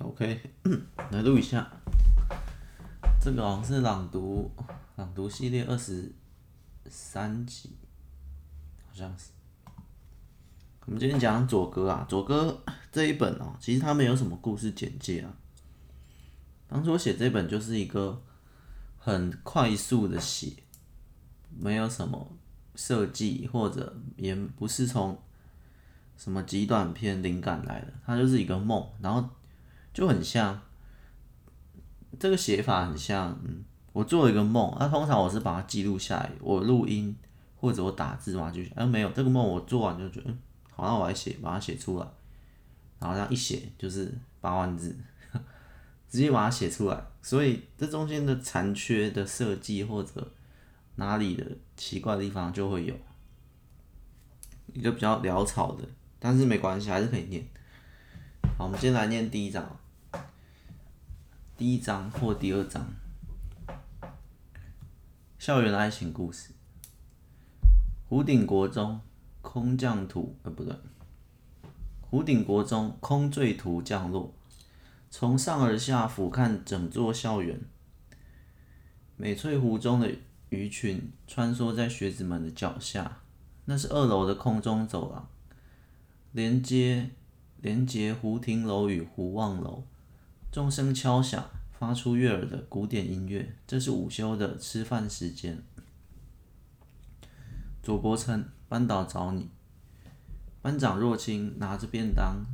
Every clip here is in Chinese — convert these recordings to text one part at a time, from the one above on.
OK，来录一下。这个好像是朗读，朗读系列二十三集，好像是。我们今天讲左哥啊，左哥这一本哦，其实他没有什么故事简介啊。当初我写这本就是一个很快速的写，没有什么设计，或者也不是从什么极短篇灵感来的，它就是一个梦，然后。就很像，这个写法很像，嗯，我做了一个梦，那、通常我是把它记录下来，我录音或者我打字嘛，就，哎、啊，没有这个梦，我做完就觉得，嗯，好，那我来写，把它写出来，然后这样一写就是八万字，直接把它写出来，所以这中间的残缺的设计或者哪里的奇怪的地方就会有，一个比较潦草的，但是没关系，还是可以念。好，我们先来念第一章。第一章或第二章，校园爱情故事。湖顶国中空降图，呃，不对，湖顶国中空坠图降落，从上而下俯瞰整座校园。美翠湖中的鱼群穿梭在学子们的脚下，那是二楼的空中走廊，连接连接湖亭楼与湖望楼。钟声敲响，发出悦耳的古典音乐。这是午休的吃饭时间。左伯承，班导找你。班长若清拿着便当，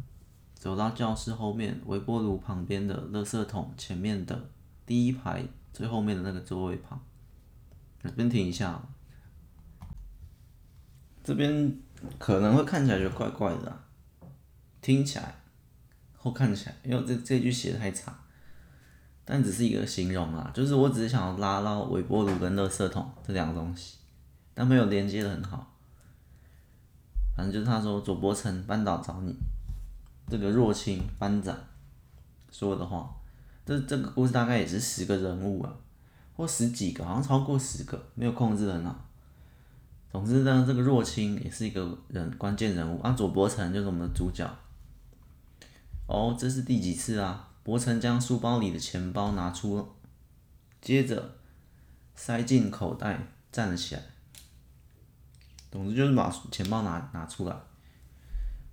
走到教室后面微波炉旁边的垃圾桶前面的第一排最后面的那个座位旁。这边停一下，这边可能会看起来就怪怪的，听起来。我看起来，因为这这句写的太长，但只是一个形容啊，就是我只是想要拉到微波炉跟垃圾桶这两个东西，但没有连接的很好。反正就是他说左伯承班导找你，这个若清班长说的话，这这个故事大概也是十个人物啊，或十几个，好像超过十个，没有控制很好。总之呢，这个若清也是一个人关键人物啊，左伯承就是我们的主角。哦，这是第几次啊？伯承将书包里的钱包拿出，接着塞进口袋，站了起来。总之就是把钱包拿拿出来。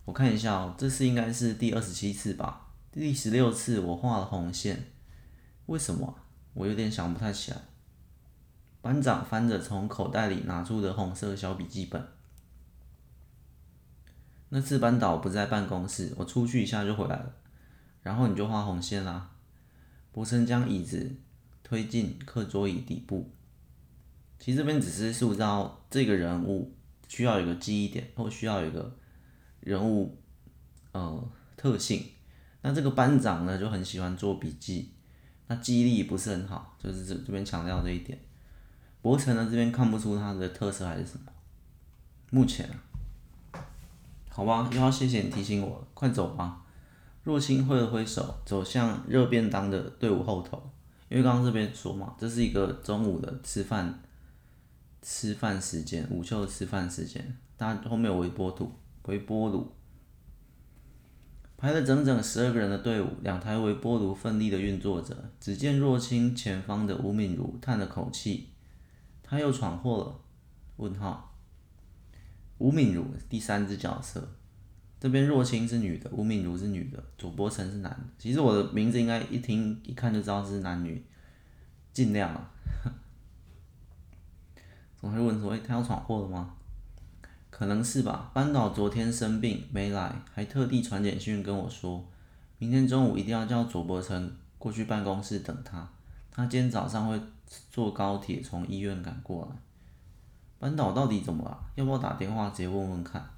我看一下哦，这次应该是第二十七次吧？第十六次我画了红线，为什么？我有点想不太起来。班长翻着从口袋里拿出的红色小笔记本。那次班导不在办公室，我出去一下就回来了，然后你就画红线啦。伯承将椅子推进课桌椅底部。其实这边只是塑造这个人物需要有一个记忆点，或需要有一个人物呃特性。那这个班长呢就很喜欢做笔记，那记忆力不是很好，就是这这边强调这一点。博成呢这边看不出他的特色还是什么，目前。好吧，又要谢谢你提醒我了，快走吧。若清挥了挥手，走向热便当的队伍后头。因为刚刚这边说嘛，这是一个中午的吃饭吃饭时间，午休的吃饭时间。大家后面有微波炉，微波炉排了整整十二个人的队伍，两台微波炉奋力的运作着。只见若清前方的吴敏如叹了口气，他又闯祸了？问号。吴敏如第三只角色，这边若清是女的，吴敏如是女的，左伯承是男的。其实我的名字应该一听一看就知道是男女，尽量啊。总会问说：“哎，他要闯祸了吗？”可能是吧。班导昨天生病没来，还特地传简讯跟我说，明天中午一定要叫左伯承过去办公室等他。他今天早上会坐高铁从医院赶过来。班导到底怎么了？要不要打电话直接问问看？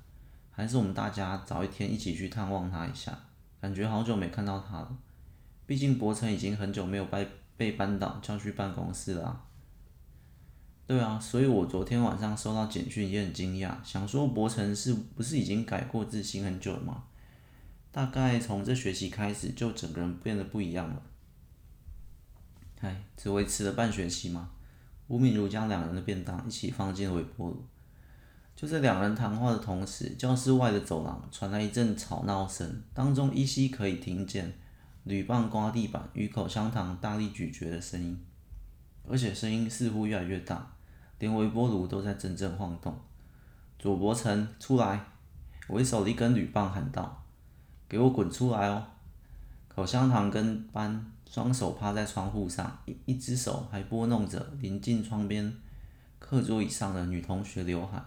还是我们大家早一天一起去探望他一下？感觉好久没看到他了。毕竟博成已经很久没有被被班导叫去办公室了。对啊，所以我昨天晚上收到简讯也很惊讶，想说博成是不是已经改过自新很久了吗？大概从这学期开始就整个人变得不一样了。唉，只维持了半学期吗？吴敏如将两人的便当一起放进微波炉。就在两人谈话的同时，教室外的走廊传来一阵吵闹声，当中依稀可以听见铝棒刮地板与口香糖大力咀嚼的声音，而且声音似乎越来越大，连微波炉都在阵阵晃动。左伯承，出来！为首的一根铝棒喊道：“给我滚出来哦！”口香糖跟班双手趴在窗户上，一一只手还拨弄着临近窗边课桌椅上的女同学刘海。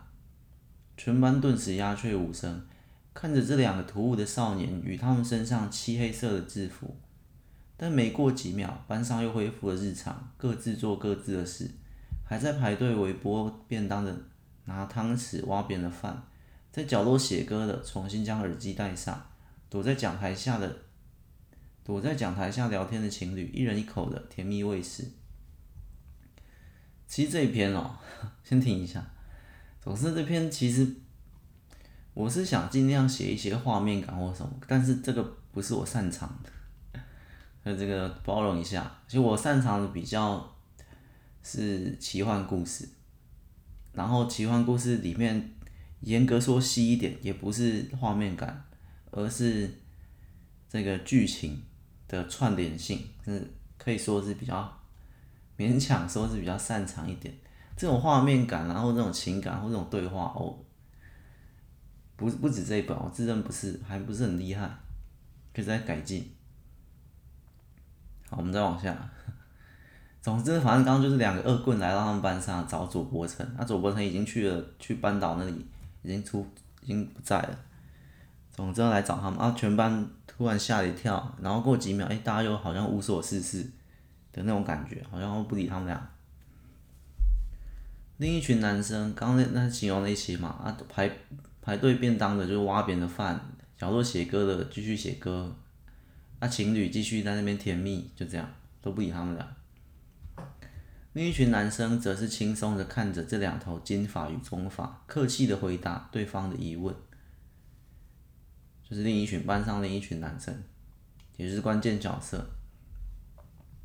全班顿时鸦雀无声。看着这两个突兀的少年与他们身上漆黑色的制服，但没过几秒，班上又恢复了日常，各自做各自的事。还在排队微波便当的，拿汤匙挖扁了饭，在角落写歌的，重新将耳机戴上。躲在讲台下的，躲在讲台下聊天的情侣，一人一口的甜蜜味食。其实这一篇哦，先停一下。总之这篇其实。我是想尽量写一些画面感或什么，但是这个不是我擅长的，那这个包容一下。其实我擅长的比较是奇幻故事，然后奇幻故事里面严格说细一点，也不是画面感，而是这个剧情的串联性，是可以说是比较勉强说是比较擅长一点。这种画面感，然后这种情感或这种对话哦。不不止这一本，我自认不是，还不是很厉害，可以再改进。好，我们再往下。总之，反正刚刚就是两个恶棍来到他们班上找左伯承，那、啊、左伯承已经去了，去班导那里，已经出，已经不在了。总之来找他们，啊，全班突然吓了一跳，然后过几秒，哎、大家又好像无所事事的那种感觉，好像不理他们俩。另一群男生，刚那那形容那些嘛，啊，排。排队便当的就是挖别人的饭，角落写歌的继续写歌，那情侣继续在那边甜蜜，就这样都不理他们俩。另一群男生则是轻松的看着这两头金发与棕发，客气的回答对方的疑问。就是另一群班上另一群男生，也就是关键角色。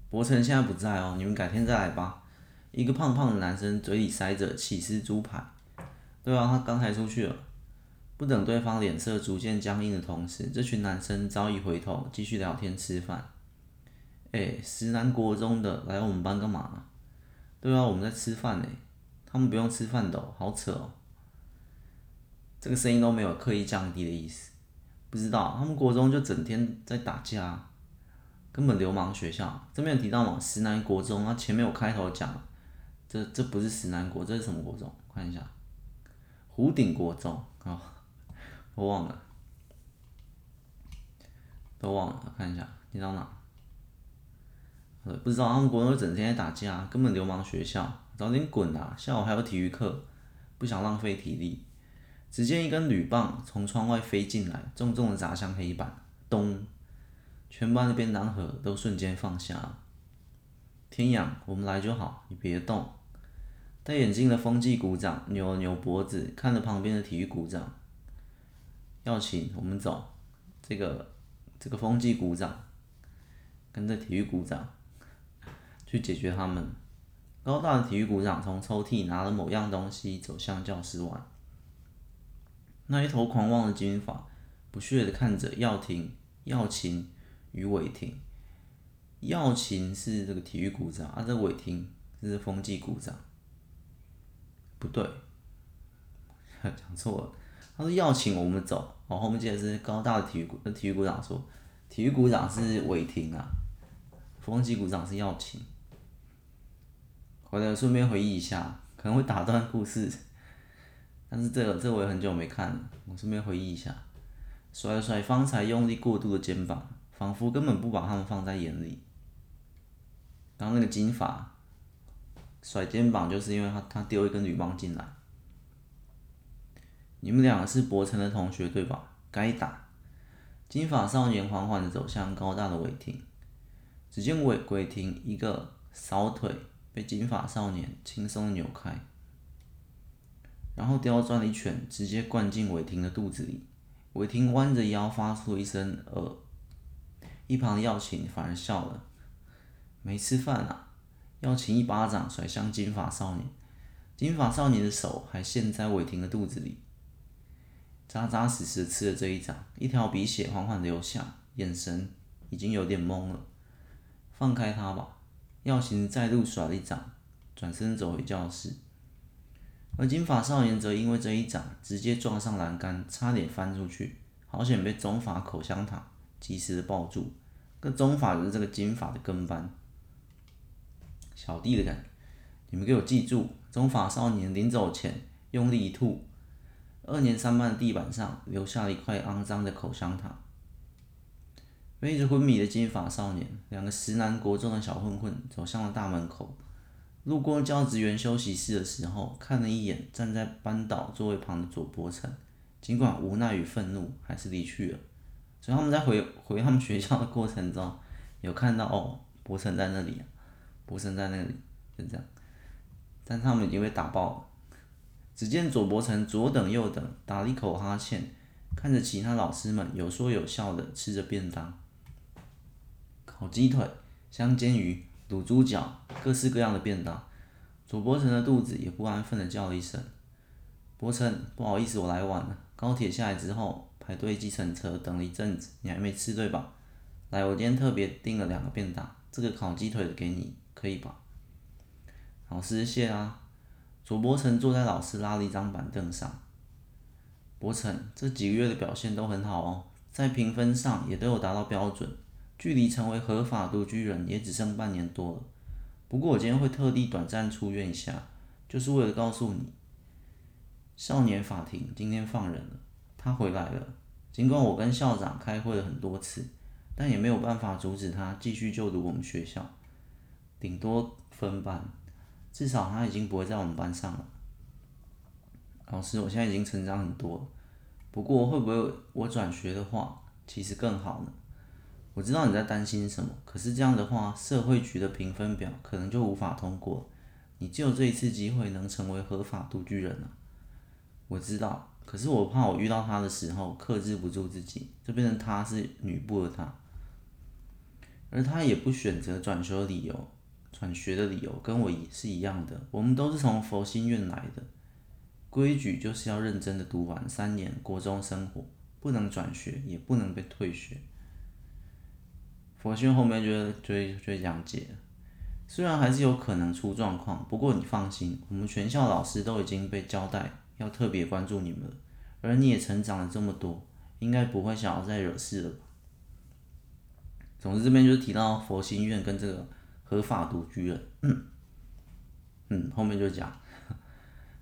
伯承现在不在哦，你们改天再来吧。一个胖胖的男生嘴里塞着起司猪排，对啊，他刚才出去了。不等对方脸色逐渐僵硬的同时，这群男生早已回头继续聊天吃饭。哎，石南国中的来我们班干嘛？对啊，我们在吃饭呢。他们不用吃饭的哦，好扯哦。这个声音都没有刻意降低的意思。不知道他们国中就整天在打架，根本流氓学校。这边有提到吗？石南国中啊，前面有开头讲，这这不是石南国，这是什么国中？看一下，湖顶国中啊。哦我忘了，都忘了，看一下，你到哪？不知道，他们国中整天在打架，根本流氓学校，早点滚啊！下午还有体育课，不想浪费体力。只见一根铝棒从窗外飞进来，重重的砸向黑板，咚！全班的便当盒都瞬间放下。天阳，我们来就好，你别动。戴眼镜的风纪股长扭了扭脖子，看着旁边的体育股长。要请我们走，这个这个风纪股长跟着体育股长去解决他们。高大的体育股长从抽屉拿了某样东西，走向教室外。那一头狂妄的金发不屑地看着耀廷、耀勤与伟廷。耀勤是这个体育股长，啊，这伟廷是风纪股长。不对，讲错了。他说要请我们走，哦，后面接着是高大的体育股，那体育股长说，体育股长是伟霆啊，风纪股长是要请。回来顺便回忆一下，可能会打断故事，但是这个这个、我也很久没看了，我顺便回忆一下，甩了甩方才用力过度的肩膀，仿佛根本不把他们放在眼里。刚那个金发甩肩膀，就是因为他他丢一根铝棒进来。你们两个是博城的同学对吧？该打！金发少年缓缓地走向高大的伟霆，只见伟伟霆一个扫腿被金发少年轻松扭开，然后刁钻的一拳直接灌进伟霆的肚子里。伟霆弯着腰发出一声“呃”，一旁的耀勤反而笑了。没吃饭啊？耀勤一巴掌甩向金发少年，金发少年的手还陷在伟霆的肚子里。扎扎实实吃了这一掌，一条鼻血缓缓流下，眼神已经有点懵了。放开他吧！耀晴再度甩了一掌，转身走回教室。而金发少年则因为这一掌直接撞上栏杆，差点翻出去，好险被中法口香糖及时的抱住。这中法就是这个金发的跟班，小弟的感觉，你们给我记住，中法少年临走前用力一吐，二年三班的地板上留下了一块肮脏的口香糖。背着昏迷的金发少年，两个石南国中的小混混走向了大门口。路过教职员休息室的时候，看了一眼站在班导座位旁的左伯承，尽管无奈与愤怒，还是离去了。所以他们在回回他们学校的过程中，有看到哦，伯承在那里，伯承在那里，就这样。但他们已经被打爆了。只见左伯承左等右等，打了一口哈欠，看着其他老师们有说有笑的吃着便当，烤鸡腿、香煎鱼。卤猪脚，各式各样的便当。左伯承的肚子也不安分的叫了一声：“伯承，不好意思，我来晚了。高铁下来之后，排队计程车等了一阵子，你还没吃对吧？来，我今天特别订了两个便当，这个烤鸡腿的给你，可以吧？”老师谢啊。左伯承坐在老师拉了一张板凳上。伯承，这几个月的表现都很好哦，在评分上也都有达到标准。距离成为合法独居人也只剩半年多了。不过我今天会特地短暂出院一下，就是为了告诉你，少年法庭今天放人了，他回来了。尽管我跟校长开会了很多次，但也没有办法阻止他继续就读我们学校，顶多分班，至少他已经不会在我们班上了。老师，我现在已经成长很多了，不过会不会我转学的话，其实更好呢？我知道你在担心什么，可是这样的话，社会局的评分表可能就无法通过。你只有这一次机会能成为合法独居人了。我知道，可是我怕我遇到他的时候克制不住自己，就变成他是女部的他，而他也不选择转学的理由，转学的理由跟我是一样的。我们都是从佛心院来的，规矩就是要认真的读完三年国中生活，不能转学，也不能被退学。佛训后面就就就讲解，虽然还是有可能出状况，不过你放心，我们全校老师都已经被交代要特别关注你们了，而你也成长了这么多，应该不会想要再惹事了吧？总之这边就是提到佛心院跟这个合法独居了，嗯，后面就讲，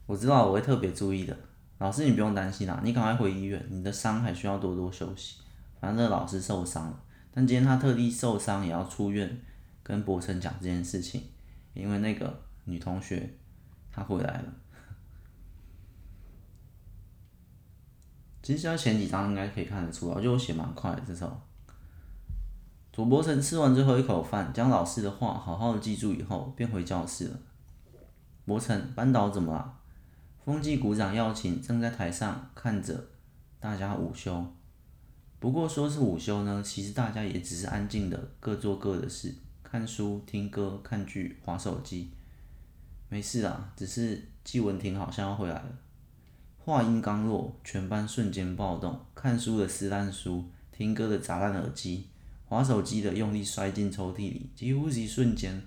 我知道我会特别注意的，老师你不用担心啦，你赶快回医院，你的伤还需要多多休息，反正老师受伤了。但今天他特地受伤也要出院，跟伯承讲这件事情，因为那个女同学她回来了。其实前几章应该可以看得出来，就我写蛮快的这时候。左伯承吃完最后一口饭，将老师的话好好的记住以后，便回教室了。伯承，班导怎么了？风纪股长耀请正在台上看着大家午休。不过说是午休呢，其实大家也只是安静的各做各的事，看书、听歌、看剧、滑手机，没事啊。只是季文婷好像要回来了。话音刚落，全班瞬间暴动，看书的撕烂书，听歌的砸烂耳机，滑手机的用力摔进抽屉里，几乎是一瞬间，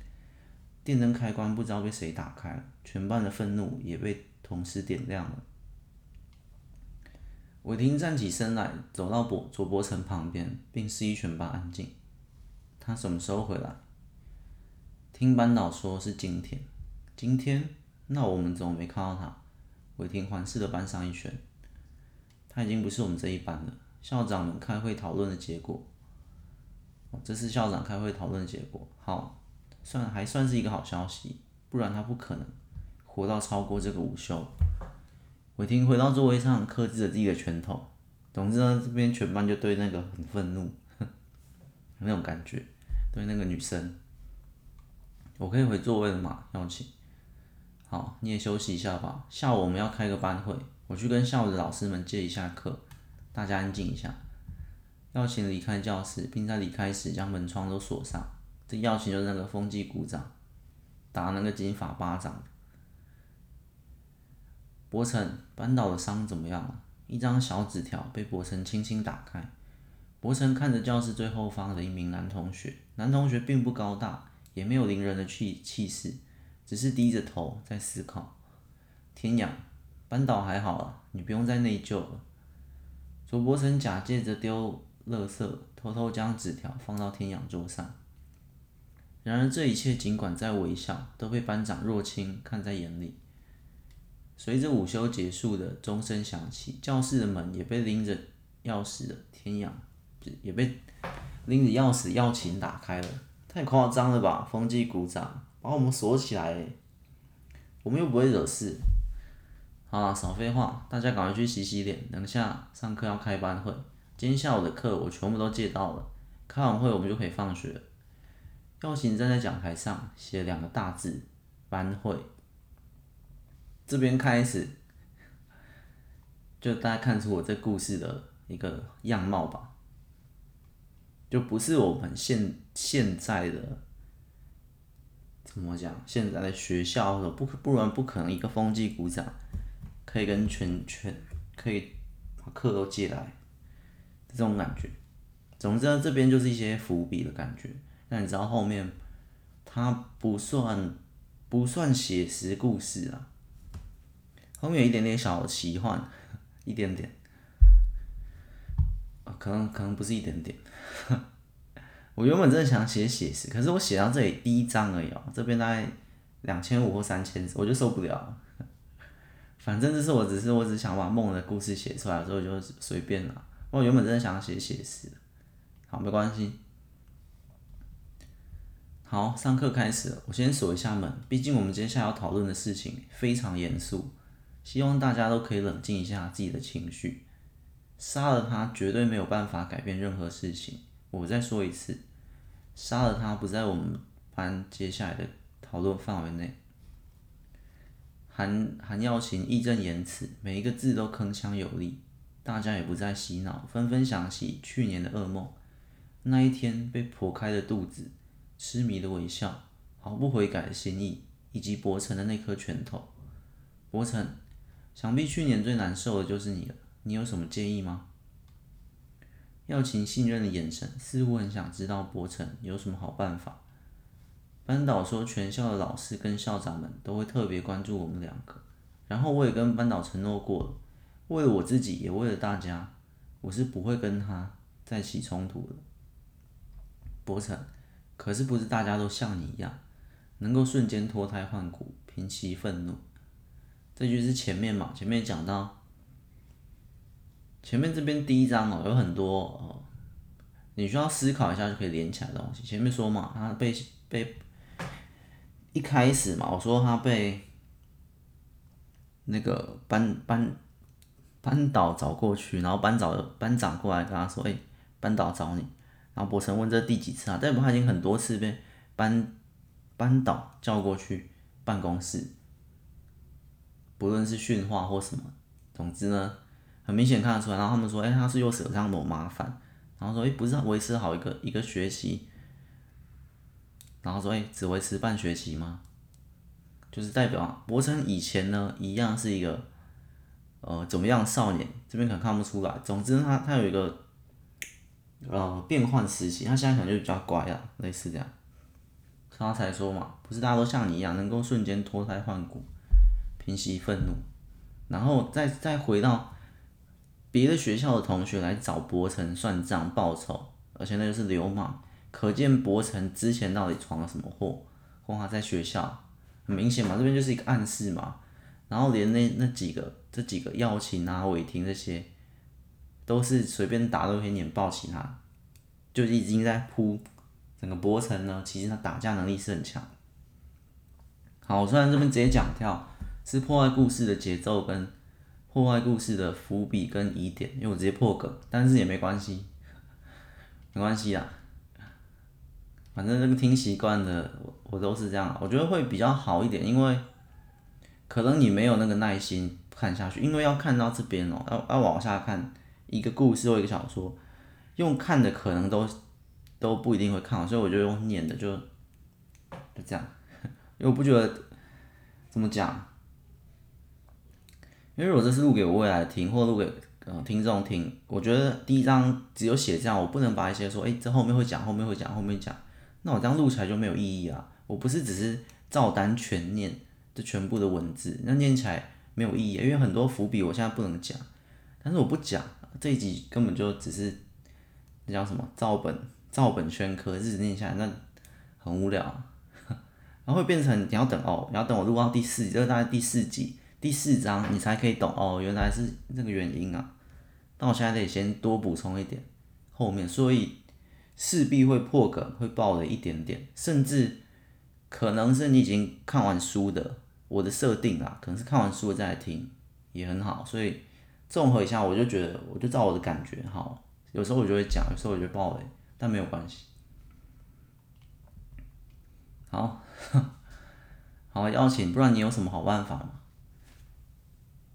电灯开关不知道被谁打开了，全班的愤怒也被同时点亮了。伟霆站起身来，走到左左伯承旁边，并示意全班安静。他什么时候回来？听班导说是今天。今天？那我们怎么没看到他？伟霆环视了班上一圈。他已经不是我们这一班了。校长们开会讨论的结果。这是校长开会讨论的结果。好，算还算是一个好消息，不然他不可能活到超过这个午休。伟霆回到座位上，克制着自己的拳头。总之呢，这边全班就对那个很愤怒，那种感觉，对那个女生。我可以回座位了吗？耀晴。好，你也休息一下吧。下午我们要开个班会，我去跟下午的老师们借一下课，大家安静一下。耀晴离开教室，并在离开时将门窗都锁上。这耀晴就是那个风纪股长，打那个金发巴掌。伯承，班导的伤怎么样了？一张小纸条被伯承轻轻打开。伯承看着教室最后方的一名男同学，男同学并不高大，也没有凌人的气气势，只是低着头在思考。天阳，班导还好啊，你不用再内疚了。卓伯承假借着丢垃圾，偷偷将纸条放到天阳桌上。然而这一切尽管在微笑，都被班长若清看在眼里。随着午休结束的钟声响起，教室的门也被拎着钥匙的天阳，也被拎着钥匙耀琴打开了。太夸张了吧！风纪鼓掌，把我们锁起来，我们又不会惹事。好了，少废话，大家赶快去洗洗脸，等下上课要开班会。今天下午的课我全部都借到了，开完会我们就可以放学了。耀琴站在讲台上，写两个大字：班会。这边开始，就大家看出我这故事的一个样貌吧，就不是我们现现在的怎么讲？现在的学校的不不然不可能一个风纪股长可以跟全全可以把课都借来，这种感觉。总之呢，这边就是一些伏笔的感觉。那你知道后面，它不算不算写实故事啊，后面有一点点小奇幻，一点点，可能可能不是一点点。我原本真的想写写实，可是我写到这里第一章而已哦，这边大概两千五或三千字，我就受不了。反正就是我只是我只想把梦的故事写出来，所以就随便了。我原本真的想写写实，好，没关系。好，上课开始。我先锁一下门，毕竟我们接下来要讨论的事情非常严肃，希望大家都可以冷静一下自己的情绪。杀了他绝对没有办法改变任何事情。我再说一次，杀了他不在我们班接下来的讨论范围内。韩韩耀琴义正言辞，每一个字都铿锵有力。大家也不再洗脑，纷纷想起去年的噩梦，那一天被剖开的肚子。痴迷的微笑，毫不悔改的心意，以及伯承的那颗拳头。伯承，想必去年最难受的就是你了。你有什么建议吗？耀琴信任的眼神，似乎很想知道伯承有什么好办法。班导说，全校的老师跟校长们都会特别关注我们两个。然后我也跟班导承诺过了，为了我自己，也为了大家，我是不会跟他再起冲突的。伯承。可是不是大家都像你一样，能够瞬间脱胎换骨、平息愤怒？这句是前面嘛？前面讲到，前面这边第一章哦，有很多哦，你需要思考一下就可以连起来的东西。前面说嘛，他被被一开始嘛，我说他被那个班班班导找过去，然后班长班长过来跟他说：“哎，班导找你。”然后博成问这第几次啊？代表他已经很多次被班班导叫过去办公室，不论是训话或什么，总之呢，很明显看得出来。然后他们说：“哎，他是又惹上某麻烦？”然后说：“哎，不是维持好一个一个学期。”然后说：“哎，只维持半学期吗？”就是代表伯承以前呢，一样是一个呃怎么样少年，这边可能看不出来。总之他他有一个。呃，变换时期，他现在可能就比较乖了，类似这样。他才说嘛，不是大家都像你一样，能够瞬间脱胎换骨，平息愤怒，然后再再回到别的学校的同学来找伯承算账报仇，而且那就是流氓，可见伯承之前到底闯了什么祸，或他在学校很明显嘛，这边就是一个暗示嘛。然后连那那几个这几个耀琴啊、伟霆这些。都是随便打都可以碾爆其他，就已经在铺整个伯承呢。其实他打架能力是很强。好，我虽然这边直接讲跳，是破坏故事的节奏跟破坏故事的伏笔跟疑点，因为我直接破梗，但是也没关系，没关系啊。反正这个听习惯的，我我都是这样，我觉得会比较好一点，因为可能你没有那个耐心看下去，因为要看到这边哦，要要往下看。一个故事或一个小说，用看的可能都都不一定会看，所以我就用念的就就这样，因为我不觉得怎么讲，因为我这是录给我未来听，或录给呃听众听，我觉得第一章只有写这样，我不能把一些说，哎、这后面会讲，后面会讲，后面讲，那我这样录起来就没有意义啊。我不是只是照单全念这全部的文字，那念起来没有意义，因为很多伏笔我现在不能讲，但是我不讲这一集根本就只是那叫什么照本照本宣科，日子念下来那很无聊，然后会变成你要等哦，你要等我录到第四集，这个大概第四集第四章你才可以懂哦，原来是这个原因啊。那我现在得先多补充一点后面，所以势必会破梗，会爆了一点点，甚至。可能是你已经看完书的，我的设定啊，可能是看完书再来听也很好，所以综合一下，我就觉得，我就照我的感觉，好，有时候我就会讲，有时候我就爆雷，但没有关系。好，好，邀请，不然你有什么好办法吗？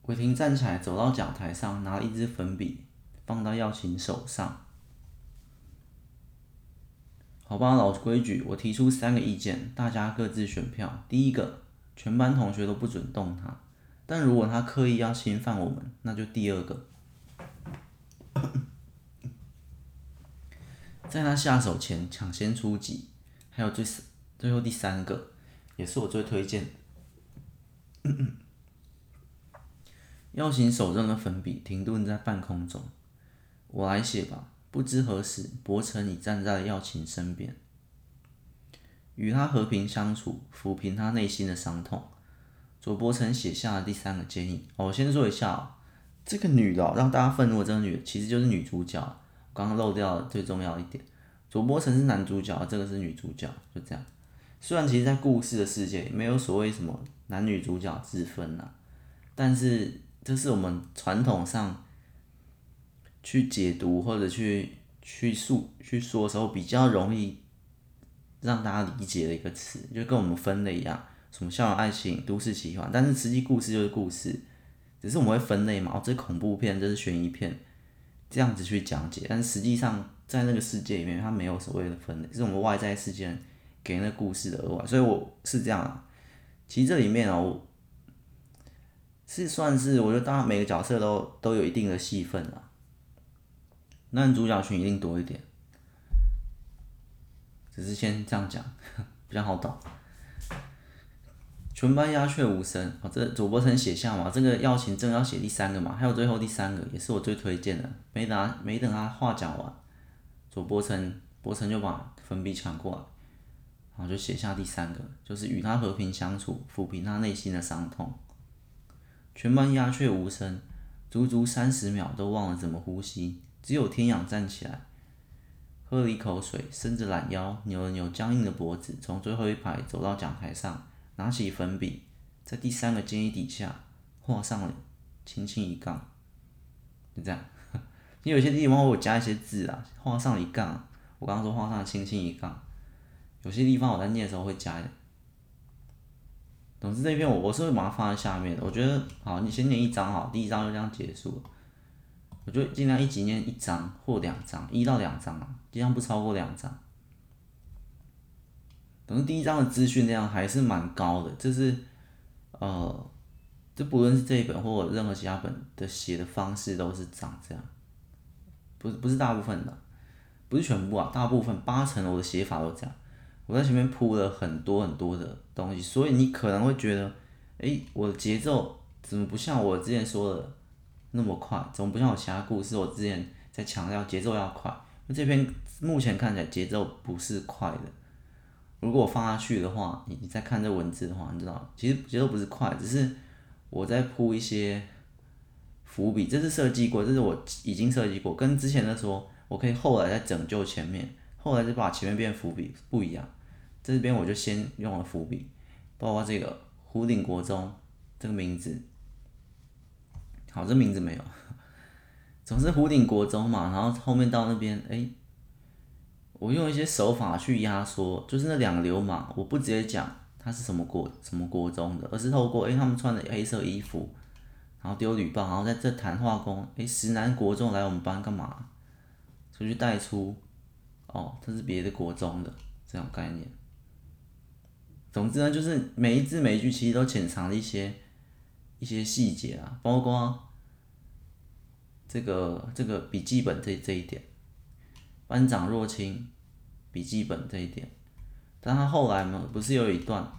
伟霆站起来，走到讲台上，拿了一支粉笔，放到耀琴手上。好吧，老规矩，我提出三个意见，大家各自选票。第一个，全班同学都不准动他，但如果他刻意要侵犯我们，那就第二个，在他下手前抢先出击。还有最最后第三个，也是我最推荐的。耀琴手中的粉笔停顿在半空中，我来写吧。不知何时，柏成已站在了耀琴身边，与他和平相处，抚平他内心的伤痛。左柏成写下了第三个建议。哦，我先说一下哦，这个女的让大家愤怒的这个女的，其实就是女主角。刚刚漏掉了最重要一点，左柏成是男主角，这个是女主角，就这样。虽然其实，在故事的世界没有所谓什么男女主角之分呐，但是这是我们传统上。去解读或者去去述去说的时候，比较容易让大家理解的一个词，就跟我们分类一样，什么校园爱情、都市奇幻，但是实际故事就是故事，只是我们会分类嘛，哦，这是恐怖片，这是悬疑片，这样子去讲解，但实际上在那个世界里面，它没有所谓的分类，是我们外在世界给那个故事的额外，所以我是这样啊。其实这里面哦，是算是我觉得大家每个角色都都有一定的戏份啊。男主角群一定多一点，只是先这样讲 比较好懂。全班鸦雀无声。哦，这主播成写下嘛，这个耀琴正要写第三个嘛，还有最后第三个也是我最推荐的。没等没等他话讲完，主播成柏成就把粉笔抢过来，然后就写下第三个，就是与他和平相处，抚平他内心的伤痛。全班鸦雀无声，足足三十秒都忘了怎么呼吸。只有天养站起来，喝了一口水，伸着懒腰，扭了扭僵硬的脖子，从最后一排走到讲台上，拿起粉笔，在第三个建议底下画上了轻轻一杠，就这样。你 有些地方我加一些字啊，画上一杠。我刚刚说画上轻轻一杠，有些地方我在念的时候会加一点。总之这篇我我是会把它放在下面的。我觉得好，你先念一章好，第一章就这样结束了。我就尽量一集念一章或两章，一到两章啊，尽量不超过两章。总之第一章的资讯量还是蛮高的，就是呃，就不论是这一本或任何其他本的写的方式都是长这样，不是不是大部分的，不是全部啊，大部分八成我的写法都这样。我在前面铺了很多很多的东西，所以你可能会觉得，诶，我的节奏怎么不像我之前说的？那么快，怎么不像我其他故事？我之前在强调节奏要快，那这篇目前看起来节奏不是快的。如果我放下去的话，你你再看这文字的话，你知道，其实节奏不是快，只是我在铺一些伏笔。这是设计过，这是我已经设计过，跟之前的说，我可以后来再拯救前面，后来就把前面变伏笔不一样。这边我就先用了伏笔，包括这个胡顶国中这个名字。好，这名字没有，总是胡顶国中嘛，然后后面到那边，哎、我用一些手法去压缩，就是那两个流氓，我不直接讲他是什么国什么国中的，而是透过哎、他们穿的黑色衣服，然后丢铝棒，然后在这谈话中，哎、石南国中来我们班干嘛？出去带出，哦，这是别的国中的这种概念。总之呢，就是每一字每一句其实都潜藏了一些。一些细节啊，包括这个这个笔记本这这一点，班长若清笔记本这一点，但他后来呢，不是有一段，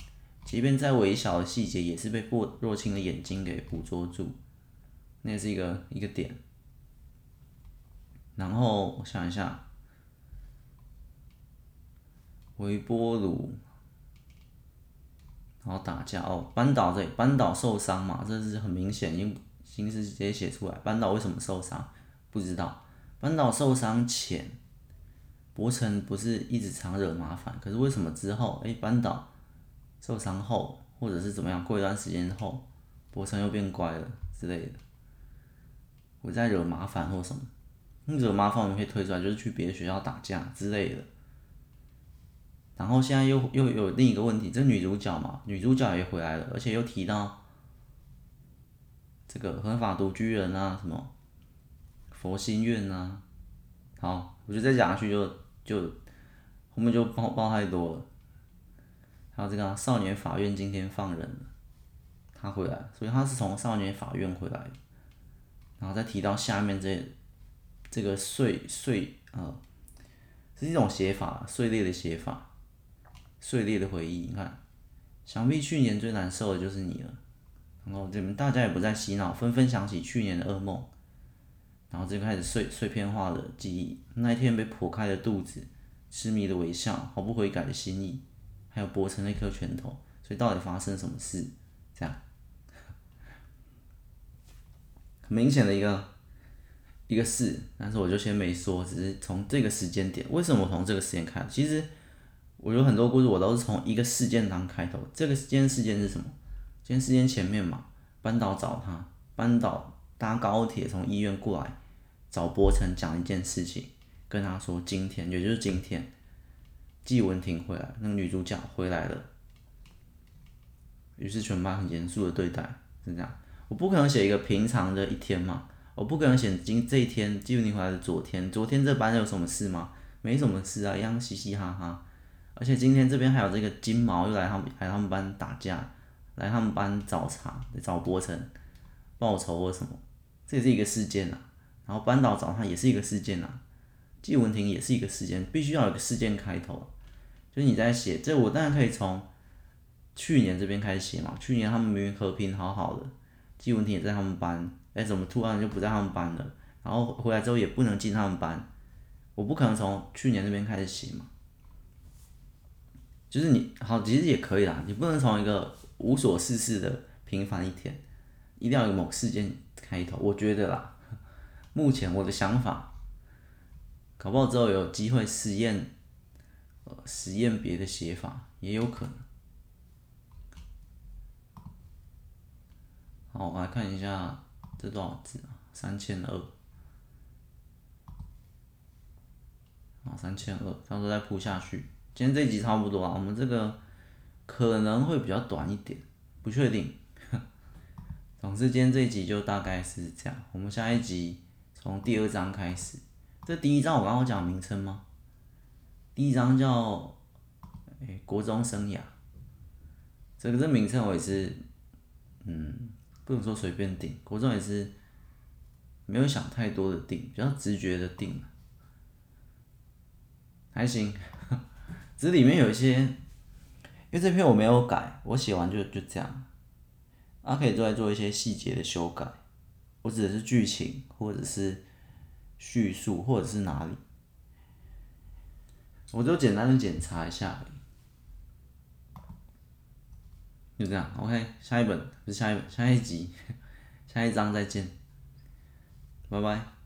即便再微小的细节，也是被若若清的眼睛给捕捉住，那是一个一个点。然后我想一下，微波炉，然后打架哦，班导这里，班导受伤嘛，这是很明显，因为形式直接写出来。班导为什么受伤？不知道。班导受伤前，博成不是一直常惹麻烦，可是为什么之后，哎，班导受伤后，或者是怎么样，过一段时间后，博成又变乖了之类的？我在惹麻烦或什么？你惹麻烦我们可以推出来，就是去别的学校打架之类的。然后现在又又有另一个问题，这女主角嘛，女主角也回来了，而且又提到这个合法独居人啊，什么佛心院啊。好，我觉得再讲下去就就后面就爆爆太多了。还有这个少年法院今天放人了，他回来，所以他是从少年法院回来，然后再提到下面这这个碎碎啊，是一种写法，碎裂的写法。碎裂的回忆，你看，想必去年最难受的就是你了。然后这边大家也不再洗脑，纷纷想起去年的噩梦，然后就开始碎碎片化的记忆。那一天被剖开的肚子，痴迷的微笑，毫不悔改的心意，还有博成那颗拳头。所以到底发生什么事？这样，很明显的一个一个事，但是我就先没说，只是从这个时间点，为什么从这个时间开始？其实。我有很多故事，我都是从一个事件当开头。这个今天事件是什么？今天事件前面嘛，班导找他，班导搭高铁从医院过来找博成讲一件事情，跟他说今天，也就是今天，季文婷回来，那个女主角回来了。于是全班很严肃的对待，是这样。我不可能写一个平常的一天嘛，我不可能写今这一天季文婷回来的昨天，昨天这班有什么事吗？没什么事啊，一样嘻嘻哈哈。而且今天这边还有这个金毛又来他们来他们班打架，来他们班找茬，找博成报仇或什么，这也是一个事件呐。然后班导找他也是一个事件呐，季文婷也是一个事件，必须要有个事件开头。就是你在写这，我当然可以从去年这边开始写嘛。去年他们明明和平好好的，季文婷也在他们班，哎，怎么突然就不在他们班了？然后回来之后也不能进他们班，我不可能从去年这边开始写嘛。就是你好，其实也可以啦。你不能从一个无所事事的平凡一天，一定要有某事件开头。我觉得啦，目前我的想法，搞不好之后有机会实验，呃，实验别的写法也有可能。好，我来看一下这多少字啊？三千二。啊，三千二，到时候再铺下去。今天这集差不多啊，我们这个可能会比较短一点，不确定。总之，今天这一集就大概是这样。我们下一集从第二章开始。这第一章我刚刚讲名称吗？第一章叫“哎，国中生涯”。这个这名称我也是，嗯，不能说随便定，国中也是没有想太多的定，比较直觉的定，还行。只是里面有一些，因为这篇我没有改，我写完就就这样，啊，可以再做一些细节的修改。我指的是剧情，或者是叙述，或者是哪里，我就简单的检查一下，就这样。OK，下一本不是下一本，下一集，下一章再见，拜拜。